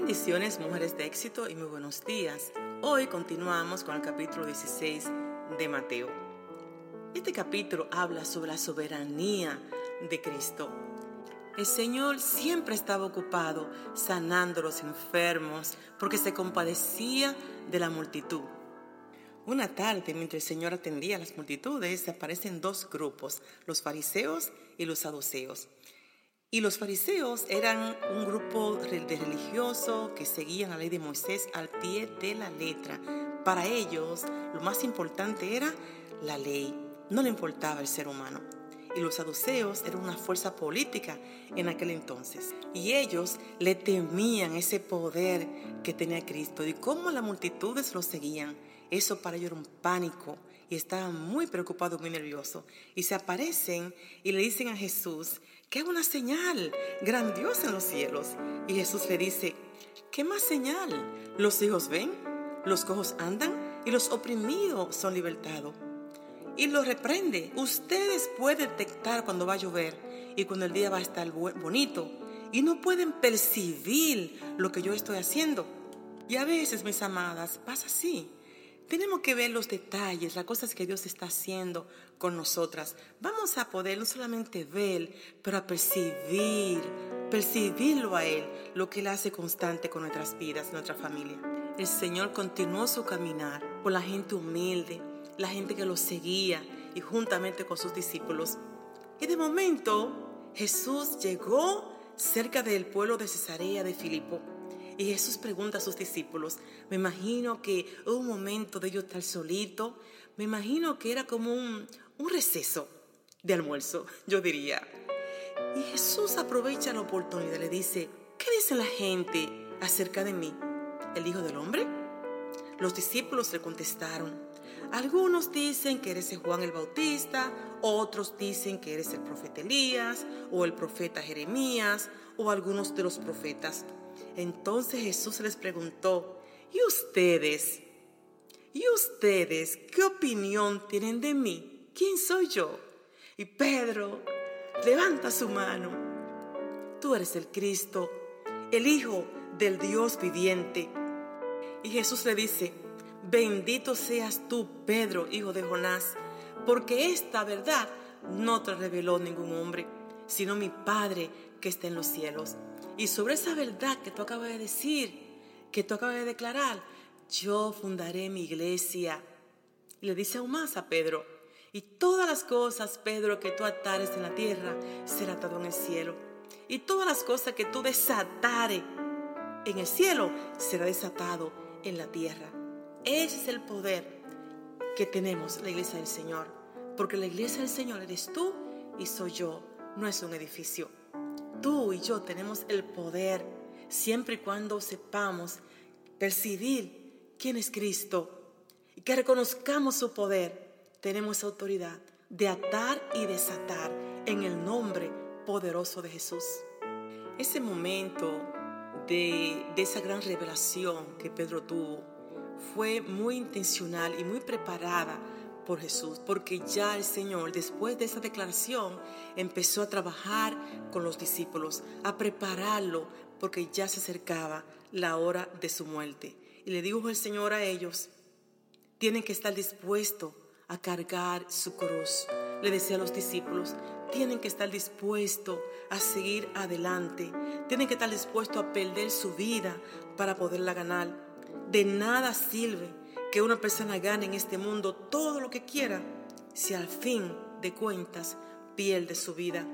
Bendiciones, mujeres de éxito y muy buenos días. Hoy continuamos con el capítulo 16 de Mateo. Este capítulo habla sobre la soberanía de Cristo. El Señor siempre estaba ocupado sanando a los enfermos porque se compadecía de la multitud. Una tarde, mientras el Señor atendía a las multitudes, aparecen dos grupos, los fariseos y los saduceos. Y los fariseos eran un grupo de religiosos que seguían la ley de Moisés al pie de la letra. Para ellos lo más importante era la ley, no le importaba el ser humano. Y los saduceos eran una fuerza política en aquel entonces. Y ellos le temían ese poder que tenía Cristo y cómo las multitudes lo seguían. Eso para ellos era un pánico y estaban muy preocupados, muy nerviosos. Y se aparecen y le dicen a Jesús que haga una señal grandiosa en los cielos. Y Jesús le dice, ¿qué más señal? Los hijos ven, los cojos andan y los oprimidos son libertados. Y lo reprende. Ustedes pueden detectar cuando va a llover y cuando el día va a estar bonito. Y no pueden percibir lo que yo estoy haciendo. Y a veces, mis amadas, pasa así. Tenemos que ver los detalles, las cosas que Dios está haciendo con nosotras. Vamos a poder no solamente ver, pero a percibir, percibirlo a Él, lo que Él hace constante con nuestras vidas, nuestra familia. El Señor continuó su caminar por la gente humilde, la gente que lo seguía y juntamente con sus discípulos. Y de momento Jesús llegó cerca del pueblo de Cesarea de Filipo. Y Jesús pregunta a sus discípulos, me imagino que hubo un momento de ellos estar solito, me imagino que era como un, un receso de almuerzo, yo diría. Y Jesús aprovecha la oportunidad, le dice, ¿qué dice la gente acerca de mí? ¿El Hijo del Hombre? Los discípulos le contestaron, algunos dicen que eres Juan el Bautista, otros dicen que eres el profeta Elías o el profeta Jeremías o algunos de los profetas. Entonces Jesús les preguntó, ¿y ustedes? ¿Y ustedes qué opinión tienen de mí? ¿Quién soy yo? Y Pedro levanta su mano. Tú eres el Cristo, el Hijo del Dios viviente. Y Jesús le dice, bendito seas tú, Pedro, hijo de Jonás, porque esta verdad no te reveló ningún hombre, sino mi Padre que está en los cielos. Y sobre esa verdad que tú acabas de decir, que tú acabas de declarar, yo fundaré mi iglesia. Y le dice aún más a Pedro, y todas las cosas, Pedro, que tú atares en la tierra, será atado en el cielo. Y todas las cosas que tú desatares en el cielo, será desatado en la tierra. Ese es el poder que tenemos la iglesia del Señor. Porque la iglesia del Señor eres tú y soy yo, no es un edificio. Tú y yo tenemos el poder siempre y cuando sepamos percibir quién es Cristo y que reconozcamos su poder. Tenemos autoridad de atar y desatar en el nombre poderoso de Jesús. Ese momento de, de esa gran revelación que Pedro tuvo fue muy intencional y muy preparada por Jesús, porque ya el Señor, después de esa declaración, empezó a trabajar con los discípulos, a prepararlo, porque ya se acercaba la hora de su muerte. Y le dijo el Señor a ellos, tienen que estar dispuestos a cargar su cruz. Le decía a los discípulos, tienen que estar dispuestos a seguir adelante, tienen que estar dispuestos a perder su vida para poderla ganar. De nada sirve que una persona gane en este mundo todo lo que quiera si al fin de cuentas pierde su vida.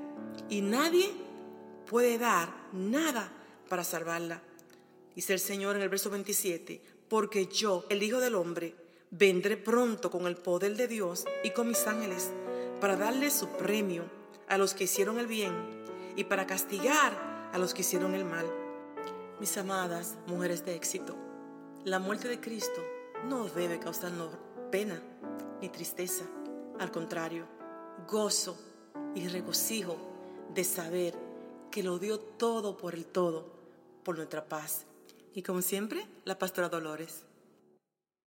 Y nadie puede dar nada para salvarla. Dice el Señor en el verso 27, porque yo, el Hijo del Hombre, vendré pronto con el poder de Dios y con mis ángeles para darle su premio a los que hicieron el bien y para castigar a los que hicieron el mal. Mis amadas mujeres de éxito, la muerte de Cristo no debe causarnos pena ni tristeza. Al contrario, gozo y regocijo de saber que lo dio todo por el todo, por nuestra paz. Y como siempre, la pastora Dolores.